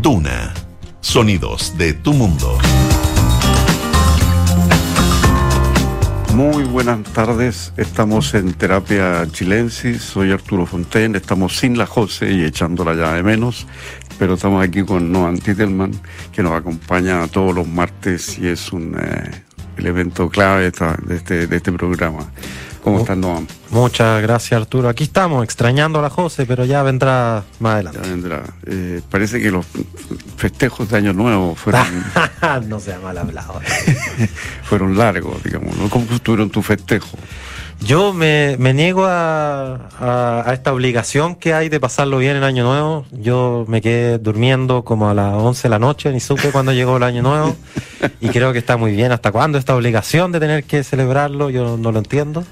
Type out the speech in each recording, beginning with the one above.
Duna. Sonidos de tu mundo. Muy buenas tardes, estamos en Terapia Chilensis, soy Arturo Fontaine, estamos sin la José y echándola ya de menos, pero estamos aquí con Noam Titelman, que nos acompaña todos los martes y es un eh, elemento clave de, este, de este programa. ¿Cómo estás, Noam? Muchas gracias, Arturo. Aquí estamos, extrañando a la José, pero ya vendrá más adelante. Ya vendrá. Eh, parece que los festejos de Año Nuevo fueron... no sea mal hablado. fueron largos, digamos. ¿no? ¿Cómo estuvieron tu festejo? Yo me, niego a, esta obligación que hay de pasarlo bien en Año Nuevo. Yo me quedé durmiendo como a las 11 de la noche, ni supe cuándo llegó el Año Nuevo. Y creo que está muy bien. ¿Hasta cuándo esta obligación de tener que celebrarlo? Yo no lo entiendo.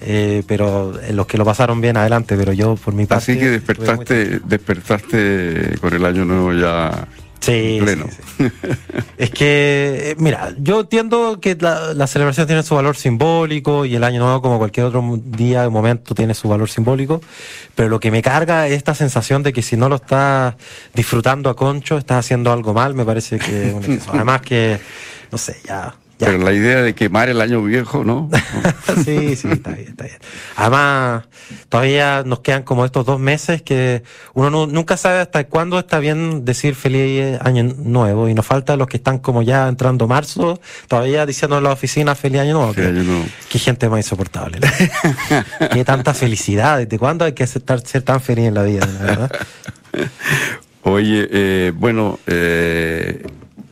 Eh, pero los que lo pasaron bien adelante, pero yo por mi parte... Así que despertaste, despertaste con el Año Nuevo ya Sí, es que, eh, mira, yo entiendo que la, celebración tiene su valor simbólico y el año nuevo, como cualquier otro día o momento, tiene su valor simbólico, pero lo que me carga es esta sensación de que si no lo estás disfrutando a concho, estás haciendo algo mal, me parece que Además que, no sé, ya pero la idea de quemar el año viejo, ¿no? sí, sí, está bien, está bien. Además, todavía nos quedan como estos dos meses que uno nunca sabe hasta cuándo está bien decir feliz año nuevo. Y nos falta los que están como ya entrando marzo, todavía diciendo en la oficina feliz año nuevo. Qué gente más insoportable. qué tanta felicidad. ¿Desde cuándo hay que aceptar ser tan feliz en la vida, la verdad? Oye, eh, bueno, eh,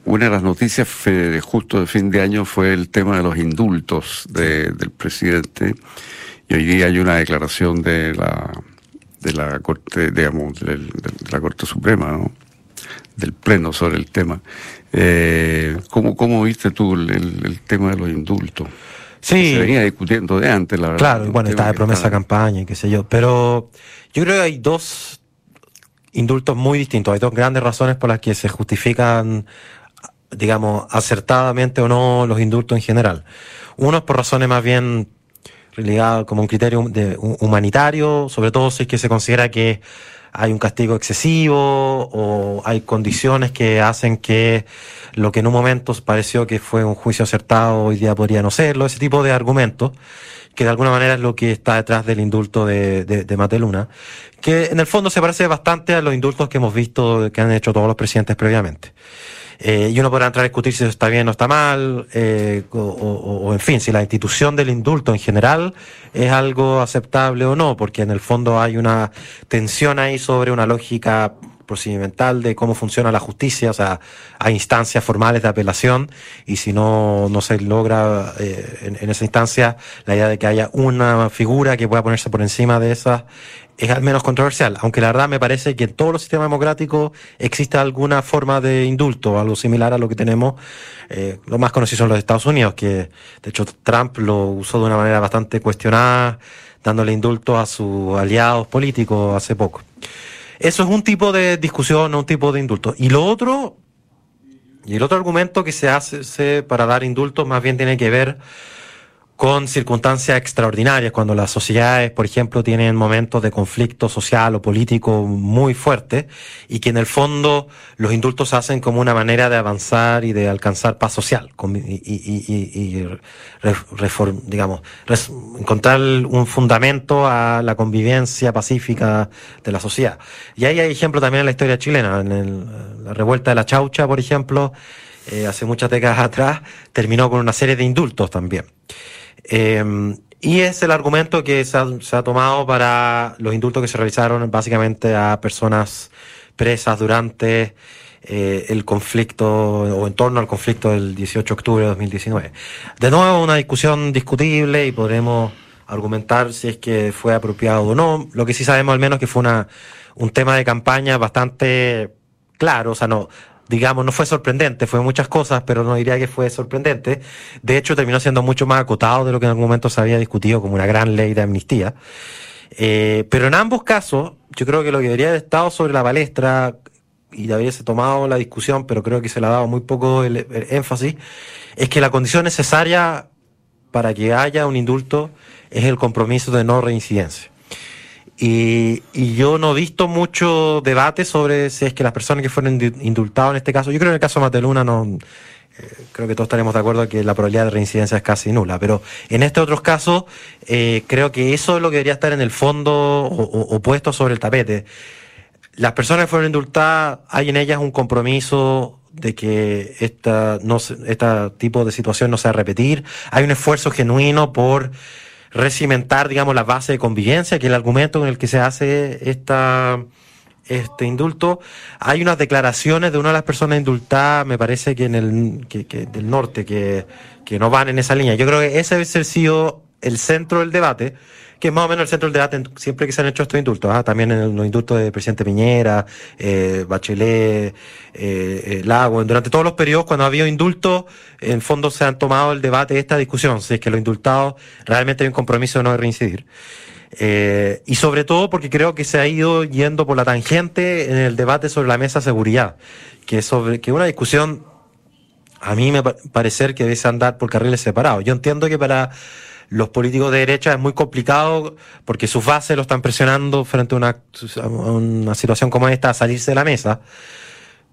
una de las noticias justo de fin de año fue el tema de los indultos del presidente. Y hoy día hay una declaración de la, de la Corte, digamos, de, la Corte Suprema, ¿no? del Pleno sobre el tema. Eh, ¿cómo, ¿Cómo viste tú el, tema de los indultos? Sí. Se venía discutiendo de antes, la verdad. Claro, bueno, está de promesa campaña y qué sé yo. Pero yo creo que hay dos indultos muy distintos. Hay dos grandes razones por las que se justifican digamos, acertadamente o no los indultos en general. Uno es por razones más bien ligadas como un criterio de, humanitario, sobre todo si es que se considera que hay un castigo excesivo o hay condiciones que hacen que lo que en un momento pareció que fue un juicio acertado hoy día podría no serlo, ese tipo de argumentos que de alguna manera es lo que está detrás del indulto de, de, de Mateluna, que en el fondo se parece bastante a los indultos que hemos visto que han hecho todos los presidentes previamente. Eh, y uno podrá entrar a discutir si eso está bien o está mal, eh, o, en fin, si la institución del indulto en general es algo aceptable o no, porque en el fondo hay una tensión ahí sobre una lógica procedimental de cómo funciona la justicia, o sea, hay instancias formales de apelación y si no, no se logra eh, en, en, esa instancia la idea de que haya una figura que pueda ponerse por encima de esas es al menos controversial, aunque la verdad me parece que en todos los sistemas democráticos existe alguna forma de indulto, algo similar a lo que tenemos. Eh, lo más conocido son los Estados Unidos, que de hecho Trump lo usó de una manera bastante cuestionada, dándole indulto a sus aliados políticos hace poco. Eso es un tipo de discusión, un tipo de indulto. Y lo otro, y el otro argumento que se hace para dar indultos más bien tiene que ver con circunstancias extraordinarias, cuando las sociedades, por ejemplo, tienen momentos de conflicto social o político muy fuerte y que en el fondo los indultos se hacen como una manera de avanzar y de alcanzar paz social y, digamos, encontrar un fundamento a la convivencia pacífica de la sociedad. Y ahí hay ejemplo también en la historia chilena, en la revuelta de la Chaucha, por ejemplo, eh, hace muchas décadas atrás, terminó con una serie de indultos también. Eh, y es el argumento que se ha, tomado para los indultos que se realizaron básicamente a personas presas durante eh, el conflicto o en torno al conflicto del 18 de octubre de 2019. De nuevo, una discusión discutible y podremos argumentar si es que fue apropiado o no. Lo que sí sabemos al menos que fue una, un tema de campaña bastante claro, o sea, no, digamos, no fue sorprendente, fue muchas cosas, pero no diría que fue sorprendente. De hecho, terminó siendo mucho más acotado de lo que en algún momento se había discutido como una gran ley de amnistía. Eh, pero en ambos casos, yo creo que lo que debería haber estado sobre la palestra y haberse tomado la discusión, pero creo que se le ha dado muy poco el, énfasis, es que la condición necesaria para que haya un indulto es el compromiso de no reincidencia. Y, yo no he visto mucho debate sobre si es que las personas que fueron indultadas en este caso, yo creo que en el caso de Mateluna no, eh, creo que todos estaremos de acuerdo que la probabilidad de reincidencia es casi nula, pero en estos otros casos eh, creo que eso es lo que debería estar en el fondo o, puesto sobre el tapete. Las personas que fueron indultadas, hay en ellas un compromiso de que esta, no, este tipo de situación no se va repetir. Hay un esfuerzo genuino por recimentar, digamos, la base de convivencia, que es el argumento con el que se hace esta, este indulto. Hay unas declaraciones de una de las personas indultadas, me parece que en el que, del norte, que, que no van en esa línea. Yo creo que ese debe ser sido el centro del debate que es más o menos el centro del debate siempre que se han hecho estos indultos. ¿ah? También en los indultos de presidente Piñera, eh, Bachelet, eh, eh, Lago, durante todos los periodos cuando ha habido indultos, en fondo se han tomado el debate de esta discusión, si es que los indultados realmente hay un compromiso de no reincidir. Eh, y sobre todo porque creo que se ha ido yendo por la tangente en el debate sobre la mesa de seguridad, que es sobre que una discusión a mí me parece que debe andar por carriles separados. Yo entiendo que para los políticos de derecha es muy complicado porque sus bases lo están presionando frente a una, situación como esta a salirse de la mesa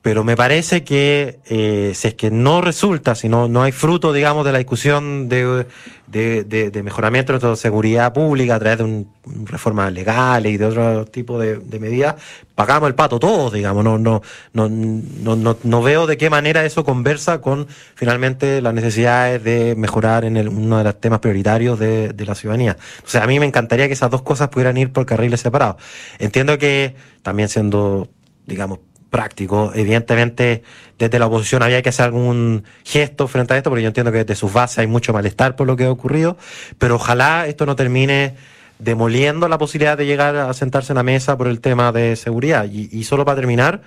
pero me parece que eh, si es que no resulta, si no, no hay fruto, digamos, de la discusión de, de, de, mejoramiento de nuestra seguridad pública a través de un, reformas legales y de otro tipo de, medidas, pagamos el pato todos, digamos. No, no, no, no, no, no veo de qué manera eso conversa con finalmente las necesidades de mejorar en el, uno de los temas prioritarios de, de la ciudadanía. O sea, a mí me encantaría que esas dos cosas pudieran ir por carriles separados. Entiendo que también siendo, digamos, práctico. Evidentemente, desde la oposición había que hacer algún gesto frente a esto, porque yo entiendo que desde sus bases hay mucho malestar por lo que ha ocurrido, pero ojalá esto no termine demoliendo la posibilidad de llegar a sentarse en la mesa por el tema de seguridad. Y, y solo para terminar,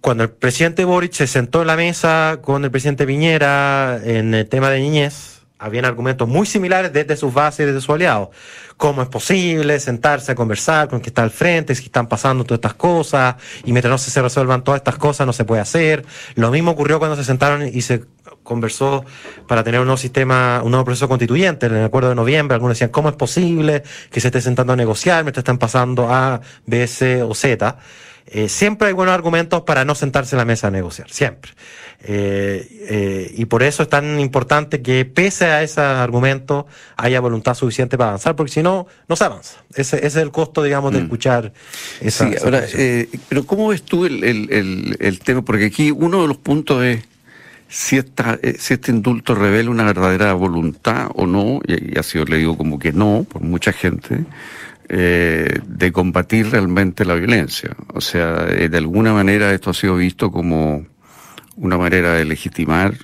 cuando el presidente Boric se sentó en la mesa con el presidente Piñera en el tema de niñez, habían argumentos muy similares desde sus bases y desde sus aliados. ¿Cómo es posible sentarse a conversar con que está al frente, si están pasando todas estas cosas, y mientras no se resuelvan todas estas cosas no se puede hacer? Lo mismo ocurrió cuando se sentaron y se conversó para tener un nuevo sistema, un nuevo proceso constituyente en el acuerdo de noviembre. Algunos decían, ¿cómo es posible que se esté sentando a negociar mientras están pasando A, B, C o Z? Eh, siempre hay buenos argumentos para no sentarse en la mesa a negociar, siempre. Eh, eh, y por eso es tan importante que pese a ese argumento haya voluntad suficiente para avanzar, porque si no, no se avanza. Ese, es el costo, digamos, de mm. escuchar esa. Sí, ahora, pero ¿cómo ves tú el, el, el, tema? Porque aquí uno de los puntos es si, esta, si este indulto revela una verdadera voluntad o no, y, ha sido leído como que no por mucha gente eh, de combatir realmente la violencia. O sea, eh, de alguna manera esto ha sido visto como una manera de legitimar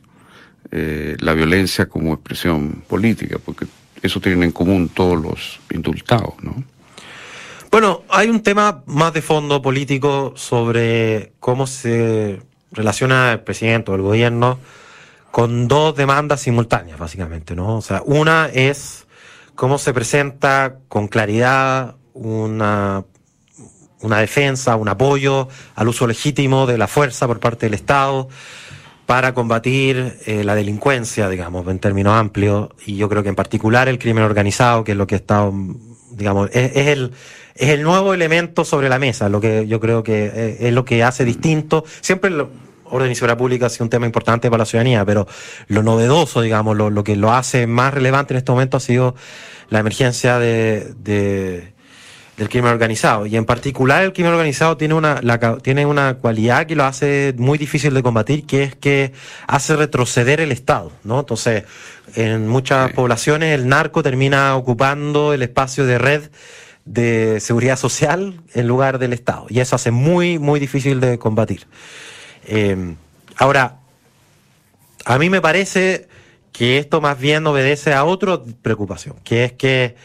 eh, la violencia como expresión política, porque eso tienen en común todos los indultados, ¿no? Bueno, hay un tema más de fondo político sobre cómo se relaciona el presidente o el gobierno con dos demandas simultáneas, básicamente, ¿no? O sea, una es cómo se presenta con claridad una, una defensa, un apoyo al uso legítimo de la fuerza por parte del Estado para combatir eh, la delincuencia, digamos, en términos amplios, y yo creo que en particular el crimen organizado, que es lo que está, digamos, es, el, es el nuevo elemento sobre la mesa, lo que yo creo que eh, es, lo que hace distinto. Siempre lo, orden y seguridad pública ha sido un tema importante para la ciudadanía, pero lo novedoso, digamos, lo, lo que lo hace más relevante en este momento ha sido la emergencia de, de del crimen organizado. Y en particular el crimen organizado tiene una, la, tiene una cualidad que lo hace muy difícil de combatir, que es que hace retroceder el Estado, ¿no? Entonces, en muchas poblaciones el narco termina ocupando el espacio de red de seguridad social en lugar del Estado. Y eso hace muy, muy difícil de combatir. Eh, ahora, a mí me parece que esto más bien obedece a otra preocupación, que es que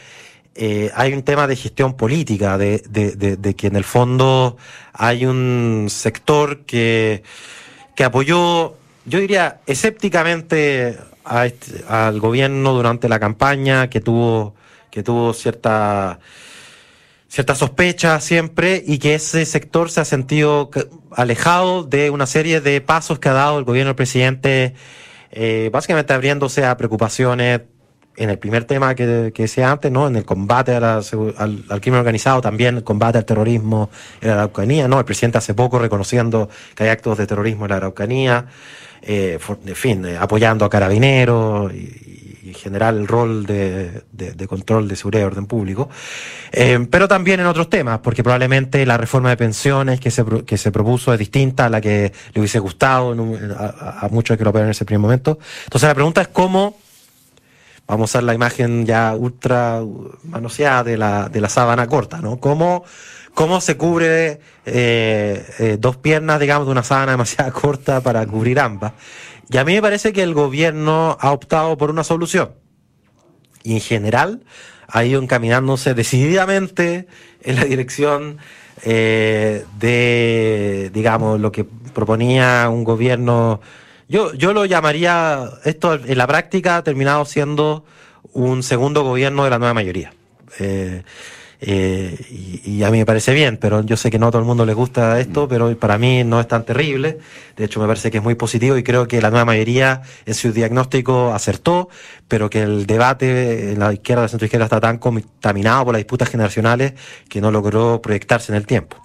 eh, hay un tema de gestión política, de, que en el fondo hay un sector que, que apoyó, yo diría, escépticamente este, al gobierno durante la campaña, que tuvo, que tuvo cierta cierta sospecha siempre y que ese sector se ha sentido alejado de una serie de pasos que ha dado el gobierno del presidente, eh, básicamente abriéndose a preocupaciones en el primer tema que, que decía antes, ¿no? En el combate al, al, crimen organizado, también el combate al terrorismo en la Araucanía, ¿no? El presidente hace poco reconociendo que hay actos de terrorismo en la Araucanía, eh, en fin, eh, apoyando a carabineros y, general el rol de, control de seguridad y orden público, eh, pero también en otros temas, porque probablemente la reforma de pensiones que se, que se propuso es distinta a la que le hubiese gustado a, a, muchos que lo en ese primer momento. Entonces la pregunta es cómo vamos a usar la imagen ya ultra manoseada de la, de la sábana corta, ¿no? ¿Cómo, cómo se cubre eh, eh, dos piernas, digamos, de una sábana demasiado corta para cubrir ambas? Y a mí me parece que el gobierno ha optado por una solución. Y en general ha ido encaminándose decididamente en la dirección eh, de, digamos, lo que proponía un gobierno yo, yo lo llamaría, esto en la práctica ha terminado siendo un segundo gobierno de la nueva mayoría. Eh, eh, y, a mí me parece bien, pero yo sé que no a todo el mundo le gusta esto, mm. pero para mí no es tan terrible. De hecho, me parece que es muy positivo y creo que la nueva mayoría en su diagnóstico acertó, pero que el debate en la izquierda, la centro izquierda está tan contaminado por las disputas generacionales que no logró proyectarse en el tiempo.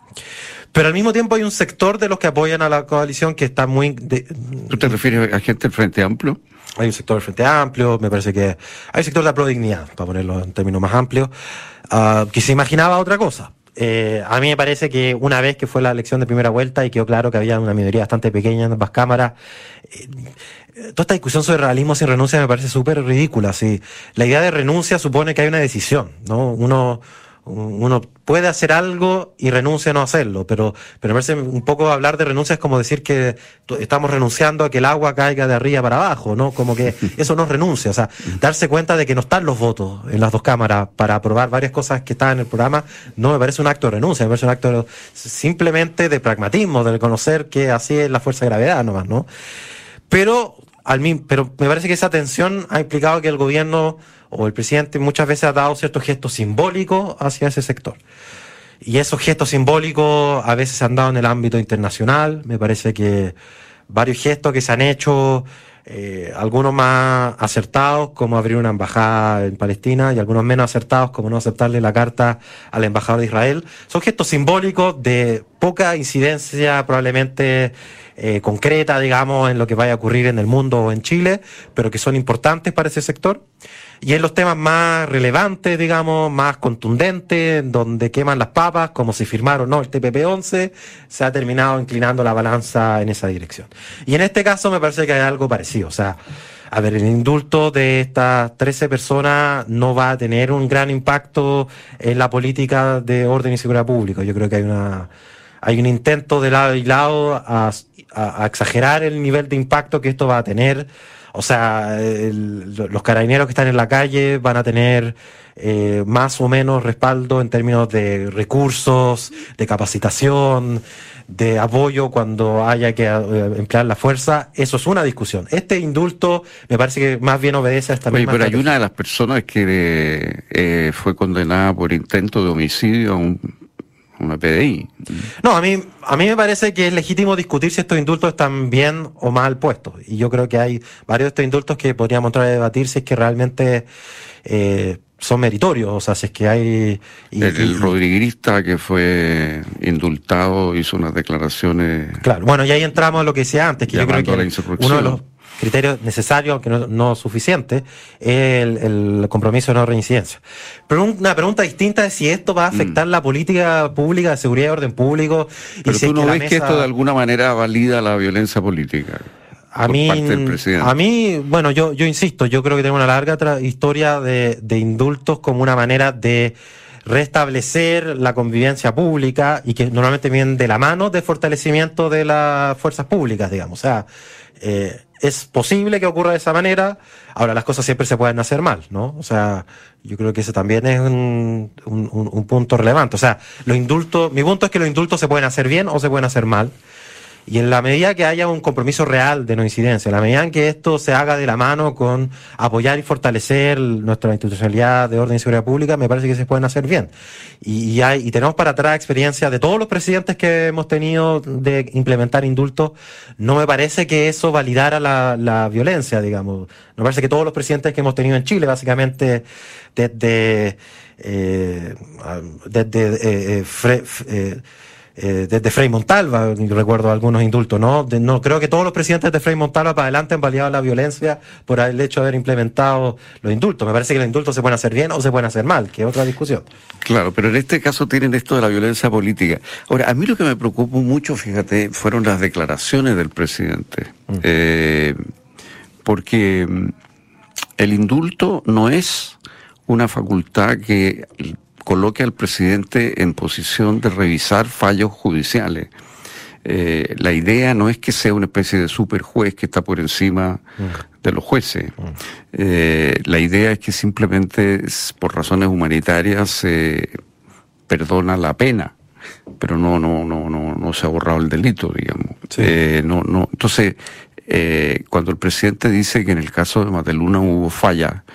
Pero al mismo tiempo hay un sector de los que apoyan a la coalición que está muy... ¿Tú te refieres a gente del Frente Amplio? Hay un sector del Frente Amplio, me parece que hay un sector de la prodignidad, para ponerlo en términos más amplios, uh, que se imaginaba otra cosa. Eh, a mí me parece que una vez que fue la elección de primera vuelta y quedó claro que había una minoría bastante pequeña en ambas cámaras, eh, toda esta discusión sobre realismo sin renuncia me parece súper ridícula. ¿sí? La idea de renuncia supone que hay una decisión, ¿no? Uno uno puede hacer algo y renuncia a no hacerlo, pero, pero me parece un poco hablar de renuncia es como decir que estamos renunciando a que el agua caiga de arriba para abajo, ¿no? Como que eso no es renuncia, o sea, darse cuenta de que no están los votos en las dos cámaras para aprobar varias cosas que están en el programa, no me parece un acto de renuncia, me parece un acto simplemente de pragmatismo, de reconocer que así es la fuerza de gravedad nomás, ¿no? Pero, al, pero me parece que esa tensión ha implicado que el gobierno o el presidente muchas veces ha dado ciertos gestos simbólicos hacia ese sector. Y esos gestos simbólicos a veces se han dado en el ámbito internacional. Me parece que varios gestos que se han hecho, eh, algunos más acertados, como abrir una embajada en Palestina, y algunos menos acertados, como no aceptarle la carta al embajador de Israel, son gestos simbólicos de poca incidencia probablemente eh, concreta, digamos, en lo que vaya a ocurrir en el mundo o en Chile, pero que son importantes para ese sector. Y en los temas más relevantes, digamos, más contundentes, donde queman las papas, como si firmaron no el TPP-11, se ha terminado inclinando la balanza en esa dirección. Y en este caso me parece que hay algo parecido. O sea, a ver, el indulto de estas 13 personas no va a tener un gran impacto en la política de orden y seguridad pública. Yo creo que hay una hay un intento de lado y lado a, a exagerar el nivel de impacto que esto va a tener o sea, los carabineros que están en la calle van a tener eh, más o menos respaldo en términos de recursos, de capacitación, de apoyo cuando haya que eh, emplear la fuerza. Eso es una discusión. Este indulto me parece que más bien obedece a esta Oye, pero hay una de las personas que eh, fue condenada por intento de homicidio a un una PDI. No, a mí, a mí me parece que es legítimo discutir si estos indultos están bien o mal puestos. Y yo creo que hay varios de estos indultos que podríamos entrar a debatir si es que realmente eh, son meritorios. O sea, si es que hay. el, rodriguista que fue indultado hizo unas declaraciones. Claro, bueno, y ahí entramos a lo que decía antes, que yo creo que uno de los criterio necesario, aunque no, suficiente, el, el, compromiso de no reincidencia. Pero una pregunta distinta es si esto va a afectar mm. la política pública de seguridad y orden público. Pero y tú no ves que esto de alguna manera valida la violencia política. A mí, a mí, bueno, yo, yo insisto, yo creo que tengo una larga historia de, de indultos como una manera de restablecer la convivencia pública y que normalmente vienen de la mano de fortalecimiento de las fuerzas públicas, digamos. O sea, eh, es posible que ocurra de esa manera. Ahora, las cosas siempre se pueden hacer mal, ¿no? O sea, yo creo que ese también es un, un, punto relevante. O sea, los indultos, mi punto es que los indultos se pueden hacer bien o se pueden hacer mal. Y en la medida que haya un compromiso real de no incidencia, en la medida en que esto se haga de la mano con apoyar y fortalecer nuestra institucionalidad de orden y seguridad pública, me parece que se pueden hacer bien. Y, hay, y tenemos para atrás experiencia de todos los presidentes que hemos tenido de implementar indultos. No me parece que eso validara la, violencia, digamos. Me parece que todos los presidentes que hemos tenido en Chile, básicamente, desde, eh, desde eh, eh, eh, desde Frei Montalva, recuerdo algunos indultos, ¿no? no creo que todos los presidentes de Frei Montalva para adelante han validado la violencia por el hecho de haber implementado los indultos. Me parece que los indultos se pueden hacer bien o se pueden hacer mal, que es otra discusión. Claro, pero en este caso tienen esto de la violencia política. Ahora, a mí lo que me preocupó mucho, fíjate, fueron las declaraciones del presidente. Mm. Eh, porque mm, el indulto no es una facultad que coloque al presidente en posición de revisar fallos judiciales. Eh, la idea no es que sea una especie de super juez que está por encima mm. de los jueces. Mm. Eh, la idea es que simplemente por razones humanitarias se perdona la pena, pero no, no, no, no, no se ha borrado el delito, digamos. Eh, no, no. Entonces, cuando el presidente dice que en el caso de Mateluna hubo falla,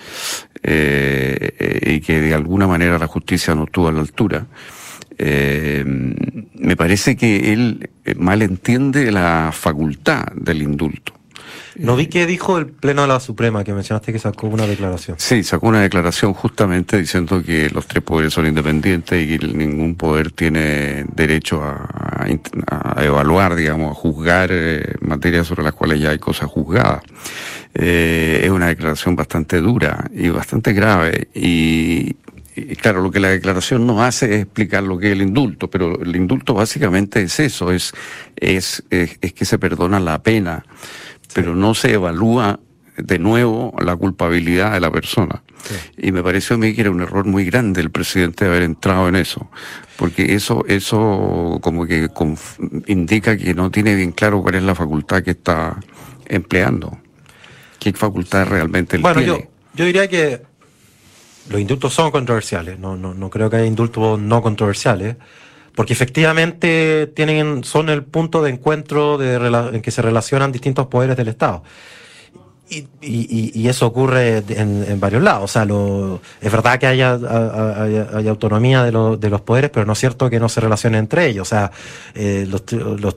eh, y que de alguna manera la justicia no estuvo a la altura. Eh, me parece que él eh, malentiende la facultad del indulto. No vi qué dijo el Pleno de la Suprema, que mencionaste que sacó una declaración. Sí, sacó una declaración justamente diciendo que los tres poderes son independientes y que ningún poder tiene derecho a, evaluar, digamos, a juzgar materias sobre las cuales ya hay cosas juzgadas. Eh, es una declaración bastante dura y bastante grave. Y, claro, lo que la declaración no hace es explicar lo que es el indulto, pero el indulto básicamente es eso, es, es, es, que se perdona la pena, pero no se evalúa de nuevo la culpabilidad de la persona. Y me pareció a mí que era un error muy grande el presidente haber entrado en eso, porque eso, eso como que indica que no tiene bien claro cuál es la facultad que está empleando qué facultad realmente él bueno, Yo, yo diría que los indultos son controversiales, no, no, no creo que haya indultos no controversiales, porque efectivamente tienen, son el punto de encuentro de, en que se relacionan distintos poderes del Estado. Y, eso ocurre en, varios lados. O sea, lo, es verdad que haya, autonomía de, lo, de, los poderes, pero no es cierto que no se relacionen entre ellos. O sea, eh, los,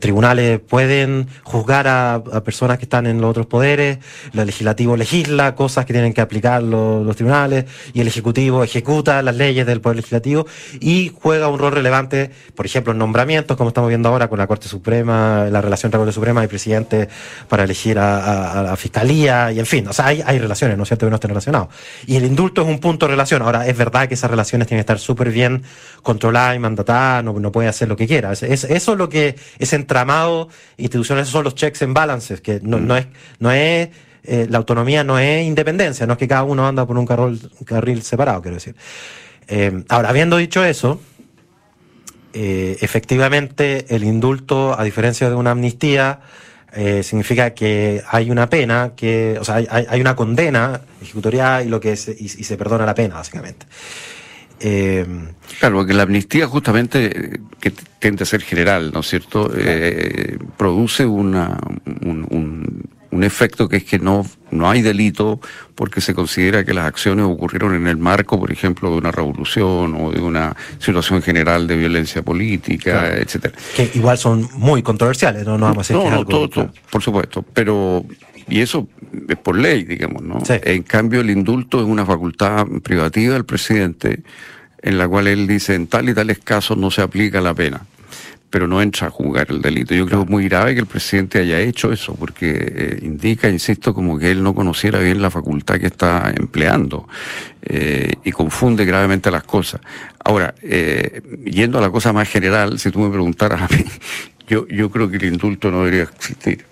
tribunales pueden juzgar a, personas que están en los otros poderes, el legislativo legisla cosas que tienen que aplicar los, tribunales y el ejecutivo ejecuta las leyes del poder legislativo y juega un rol relevante, por ejemplo, en nombramientos, como estamos viendo ahora con la Corte Suprema, la relación entre la Corte Suprema y presidente para elegir a la Fiscalía y en fin, o sea, hay, hay relaciones, ¿no es cierto?, que no estén relacionados. Y el indulto es un punto de relación. Ahora, es verdad que esas relaciones tienen que estar súper bien controladas y mandatadas, no, no puede hacer lo que quiera. Es, eso es lo que, es entramado institucional, esos son los checks and balances, que no, no es, no es, eh, la autonomía no es independencia, no es que cada uno anda por un carril, carril separado, quiero decir. Eh, ahora, habiendo dicho eso, eh, efectivamente el indulto, a diferencia de una amnistía, eh, significa que hay una pena, que, o sea, hay, hay una condena ejecutorial y, lo que es, y, se perdona la pena, básicamente. Eh, claro, porque la amnistía justamente, que tiende a ser general, ¿no es cierto?, eh, produce una, un, un efecto que es que no, no hay delito porque se considera que las acciones ocurrieron en el marco, por ejemplo, de una revolución o de una situación general de violencia política, etcétera. Que igual son muy controversiales, no, no vamos a decir no, todo, por supuesto, pero y eso es por ley, digamos, ¿no? En cambio, el indulto es una facultad privativa del presidente en la cual él dice en tal y tales casos no se aplica la pena pero no entra a juzgar el delito. Yo creo muy grave que el presidente haya hecho eso, porque eh, indica, insisto, como que él no conociera bien la facultad que está empleando eh, y confunde gravemente las cosas. Ahora, eh, yendo a la cosa más general, si tú me preguntaras a mí, yo, yo creo que el indulto no debería existir.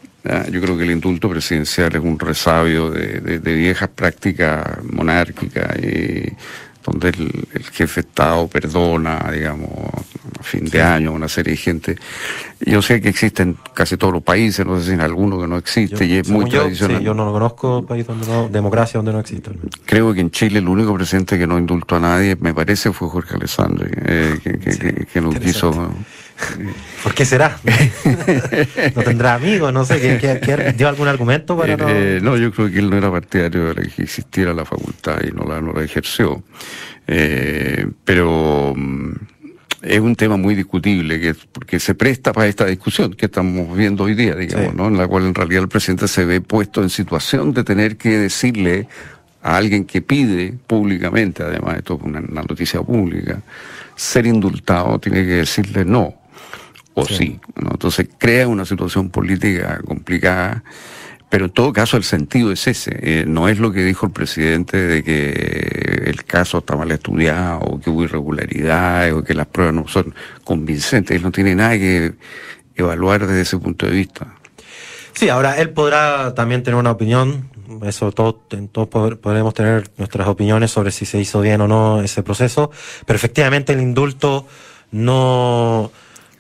Yo creo que el indulto presidencial es un resabio de, de, de viejas prácticas monárquicas y donde el, jefe de Estado perdona, digamos, a fin de año, una serie de gente. Yo sé que existe en casi todos los países, no sé si en alguno que no existe, y es muy tradicional. yo no lo conozco, país donde no, democracia donde no existe. Creo que en Chile el único presidente que no indultó a nadie, me parece, fue Jorge Alessandri, eh, que, que, que, no quiso ¿Por qué será? ¿No tendrá amigos? No sé, ¿qué, dio algún argumento para no...? Eh, no, yo creo que él no era partidario de que existiera la facultad y no la, no la ejerció. Eh, pero mm, es un tema muy discutible, que, porque se presta para esta discusión que estamos viendo hoy día, digamos, ¿no? En la cual en realidad el presidente se ve puesto en situación de tener que decirle a alguien que pide públicamente, además esto es una, noticia pública, ser indultado, tiene que decirle no, o sí. ¿no? Entonces crea una situación política complicada pero en todo caso el sentido es ese, eh, no es lo que dijo el presidente de que el caso está mal estudiado o que hubo irregularidades o que las pruebas no son convincentes, él no tiene nada que evaluar desde ese punto de vista. Sí, ahora él podrá también tener una opinión, eso todos, todos podremos tener nuestras opiniones sobre si se hizo bien o no ese proceso, pero efectivamente el indulto no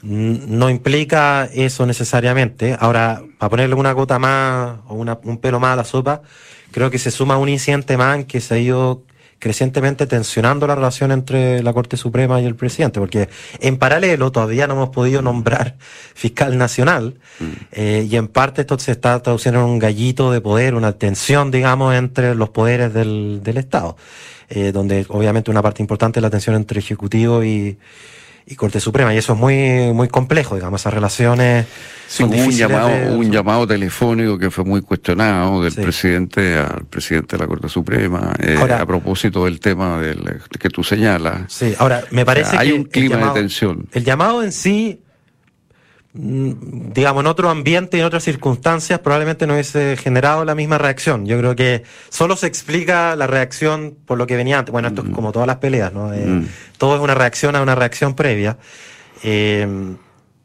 no implica eso necesariamente. Ahora, para ponerle una gota más o un pelo más a la sopa, creo que se suma un incidente más en que se ha ido crecientemente tensionando la relación entre la Corte Suprema y el presidente, porque en paralelo todavía no hemos podido nombrar fiscal nacional, mm. eh, y en parte esto se está traduciendo en un gallito de poder, una tensión, digamos, entre los poderes del, del Estado, eh, donde obviamente una parte importante es la tensión entre Ejecutivo y, y Corte Suprema. Y eso es muy, muy complejo, digamos, esas relaciones. son un llamado, un llamado telefónico que fue muy cuestionado del presidente al presidente de la Corte Suprema, eh, a propósito del tema del, que tú señalas. Sí, ahora, me parece que. Hay un clima de tensión. El llamado en sí digamos, en otro ambiente y en otras circunstancias, probablemente no hubiese generado la misma reacción. Yo creo que solo se explica la reacción por lo que venía antes. Bueno, esto es mm. como todas las peleas, ¿no? Eh, mm. Todo es una reacción a una reacción previa. Eh,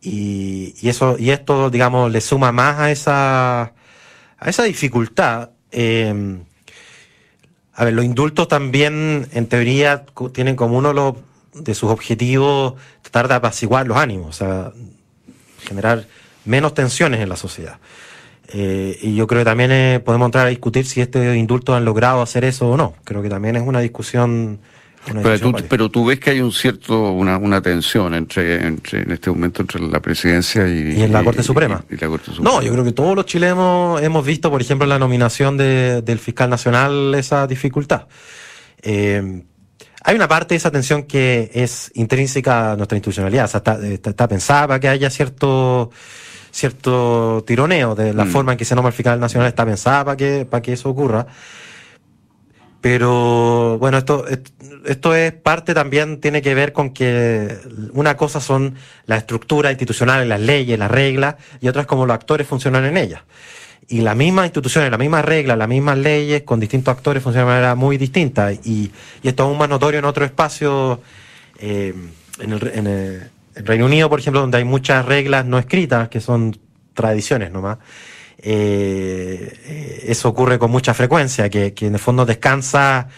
y, eso, y esto, digamos, le suma más a esa, a esa dificultad. Eh, a ver, los indultos también, en teoría, tienen como uno de sus objetivos tratar de apaciguar los ánimos. O sea, generar menos tensiones en la sociedad. Eh, y yo creo que también eh, podemos entrar a discutir si estos indultos han logrado hacer eso o no. Creo que también es una discusión. pero, tú, ves que hay un cierto una, una tensión entre, entre en este momento entre la presidencia y, y en la Corte Suprema. No, yo creo que todos los chilenos hemos visto, por ejemplo, en la nominación de, del fiscal nacional esa dificultad. Eh, hay una parte de esa tensión que es intrínseca a nuestra institucionalidad, o sea, está, pensada para que haya cierto cierto tironeo de la mm. forma en que se nombra el fiscal nacional, está pensada para que, para que eso ocurra. Pero bueno, esto, esto es parte también, tiene que ver con que una cosa son las estructuras institucionales, las leyes, las reglas, y otras como los actores funcionan en ellas y las mismas instituciones, las mismas reglas, las mismas leyes, con distintos actores funcionan de manera muy distinta. Y, esto es aún más notorio en otro espacio, eh, en, el, en, el, Reino Unido, por ejemplo, donde hay muchas reglas no escritas, que son tradiciones nomás. Eh, eh, eso ocurre con mucha frecuencia, que en el fondo descansa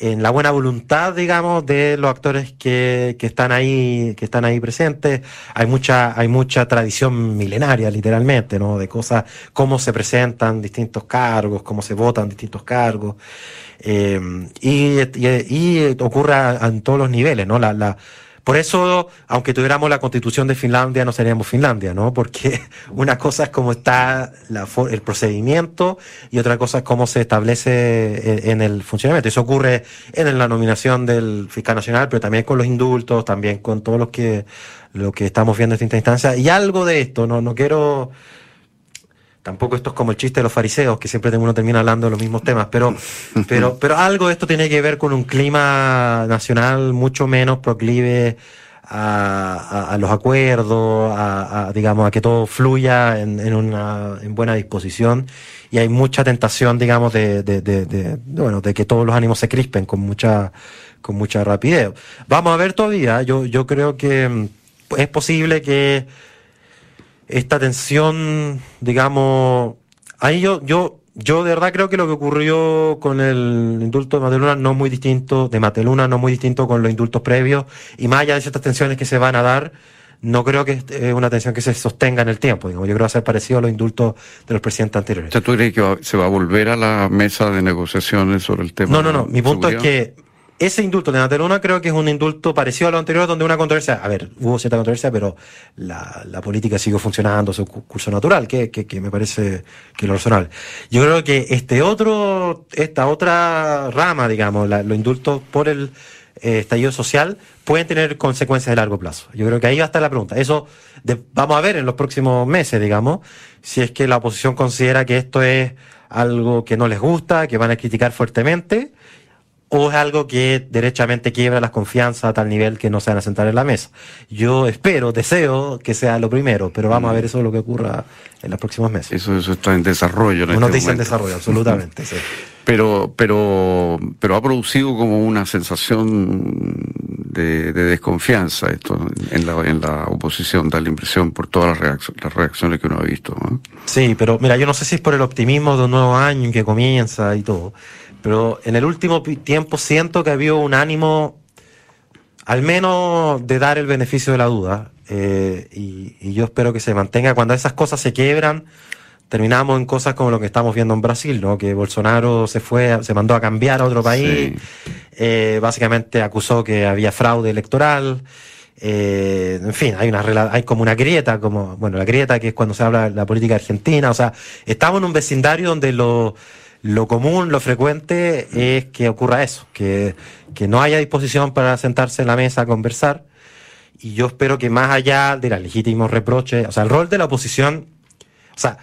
en la buena voluntad, digamos, de los actores que, que, están ahí, que están ahí presentes. Hay mucha, hay mucha tradición milenaria, literalmente, ¿no? De cosas, cómo se presentan distintos cargos, cómo se votan distintos cargos. Eh, y, y, ocurre en todos los niveles, ¿no? La, por eso, aunque tuviéramos la constitución de Finlandia, no seríamos Finlandia, ¿no? Porque una cosa es cómo está el procedimiento y otra cosa es cómo se establece en el funcionamiento. Eso ocurre en la nominación del fiscal nacional, pero también con los indultos, también con todo lo que, lo que estamos viendo en esta instancia. Y algo de esto, no, no quiero Tampoco esto es como el chiste de los fariseos, que siempre uno termina hablando de los mismos temas, pero, pero, pero algo de esto tiene que ver con un clima nacional mucho menos proclive a, los acuerdos, a, digamos, a que todo fluya en, en, una en buena disposición y hay mucha tentación, digamos, de, de, de, de, bueno, de que todos los ánimos se crispen con mucha, con mucha rapidez. Vamos a ver todavía, yo, yo creo que mm, es posible que esta tensión, digamos, ahí yo, yo, yo de verdad creo que lo que ocurrió con el indulto de Mateluna no muy distinto, de Mateluna no muy distinto con los indultos previos, y más allá de ciertas tensiones que se van a dar, no creo que es una tensión que se sostenga en el tiempo. Digamos. Yo creo que va a ser parecido a los indultos de los presidentes anteriores. ¿Tú crees que se va a volver a la mesa de negociaciones sobre el tema? No, no, no. Mi punto es que ese indulto de Nataluna creo que es un indulto parecido a lo anterior, donde una controversia, a ver, hubo cierta controversia, pero la, política siguió funcionando, su curso natural, que, que, que me parece que es lo razonable. Yo creo que este otro, esta otra rama, digamos, los indultos por el eh, estallido social, pueden tener consecuencias de largo plazo. Yo creo que ahí va a estar la pregunta. Eso vamos a ver en los próximos meses, digamos, si es que la oposición considera que esto es algo que no les gusta, que van a criticar fuertemente, o es algo que derechamente quiebra las confianzas a tal nivel que no se van a sentar en la mesa. Yo espero, deseo que sea lo primero, pero vamos a ver eso lo que ocurra en los próximos meses. Eso, eso está en desarrollo. En Una este noticia en momento. desarrollo, absolutamente. sí. Pero, pero, pero ha producido como una sensación de, de desconfianza esto en la, en la oposición, da la impresión por todas las, reacc- las reacciones que uno ha visto. ¿no? Sí, pero mira, yo no sé si es por el optimismo de un nuevo año que comienza y todo, pero en el último tiempo siento que ha habido un ánimo, al menos de dar el beneficio de la duda, eh, y, y yo espero que se mantenga. Cuando esas cosas se quiebran, terminamos en cosas como lo que estamos viendo en Brasil, ¿no? Que Bolsonaro se fue, se mandó a cambiar a otro país, eh, básicamente acusó que había fraude electoral. Eh, en fin, hay una hay como una grieta, como, bueno, la grieta que es cuando se habla de la política argentina, o sea, estamos en un vecindario donde lo, lo común, lo frecuente es que ocurra eso, que, que no haya disposición para sentarse en la mesa a conversar. Y yo espero que más allá de los legítimos reproches, o sea, el rol de la oposición, o sea,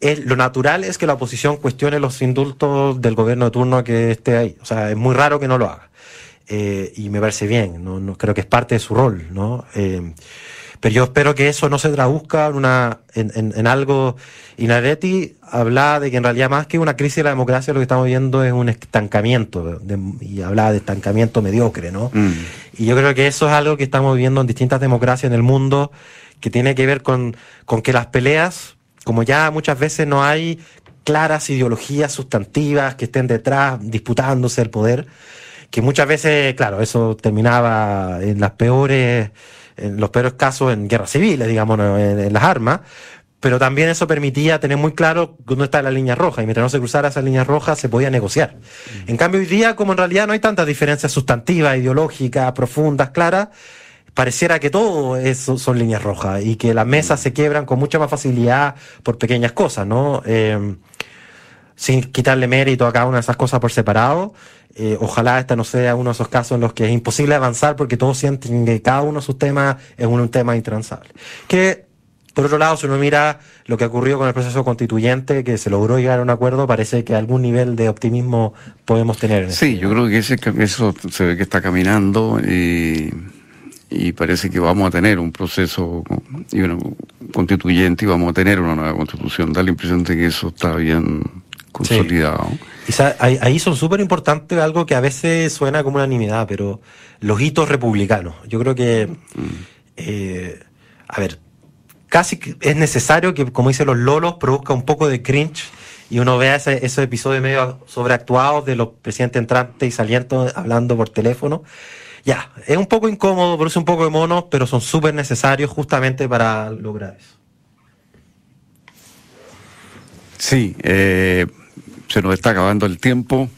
es- lo natural es que la oposición cuestione los indultos del gobierno de turno que esté ahí. O sea, es muy raro que no lo haga. Eh, y me parece bien, ¿no? No, creo que es parte de su rol, ¿no? Eh, pero yo espero que eso no se traduzca en, una, en, en, en algo. Inaretti hablaba de que en realidad más que una crisis de la democracia lo que estamos viendo es un estancamiento, de- y hablaba de estancamiento mediocre, ¿no? Mm. Y yo creo que eso es algo que estamos viendo en distintas democracias en el mundo, que tiene que ver con, con que las peleas, como ya muchas veces no hay claras ideologías sustantivas que estén detrás disputándose el poder, que muchas veces, claro, eso terminaba en las peores, en los peores casos en guerras civiles, digamos, en, en las armas, pero también eso permitía tener muy claro dónde está la línea roja, y mientras no se cruzara esa línea roja se podía negociar. En cambio, hoy día, como en realidad no hay tantas diferencias sustantivas, ideológicas, profundas, claras, pareciera que todo eso son líneas rojas y que las mesas se quiebran con mucha más facilidad por pequeñas cosas, ¿no? Eh, sin quitarle mérito a cada una de esas cosas por separado. Eh, ojalá esta no sea uno de esos casos en los que es imposible avanzar porque todos sienten que cada uno de sus temas es un, un tema intransable. Que, por otro lado, si uno mira lo que ocurrió con el proceso constituyente, que se logró llegar a un acuerdo, parece que algún nivel de optimismo podemos tener. En Sí, yo creo que ese, eso se ve que está caminando y, y parece que vamos a tener un proceso y constituyente y vamos a tener una nueva constitución. Da la impresión de que eso está bien consolidado. Sa- ahí, son súper importantes algo que a veces suena como unanimidad, pero los hitos republicanos. Yo creo que, eh, a ver, casi es necesario que, como dicen los lolos, produzca un poco de cringe y uno vea esos episodios medio sobreactuados de los presidentes entrantes y salientes hablando por teléfono. Ya, es un poco incómodo, produce un poco de monos, pero son súper necesarios justamente para lograr eso. Sí, eh, se nos está acabando el tiempo.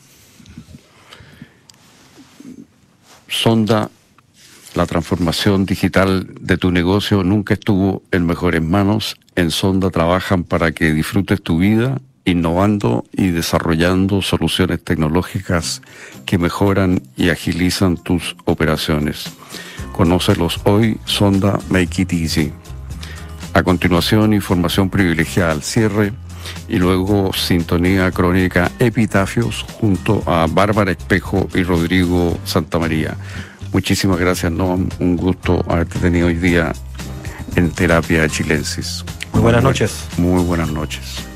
Sonda, la transformación digital de tu negocio nunca estuvo en mejores manos. En Sonda trabajan para que disfrutes tu vida innovando y desarrollando soluciones tecnológicas que mejoran y agilizan tus operaciones. Conócelos hoy, Sonda Make It Easy. A continuación, información privilegiada al cierre y luego sintonía crónica Epitafios junto a Bárbara Espejo y Rodrigo Santamaría. Muchísimas gracias, Noam. Un gusto haberte tenido hoy día en Terapia Chilensis. Muy buenas noches. Muy buenas noches.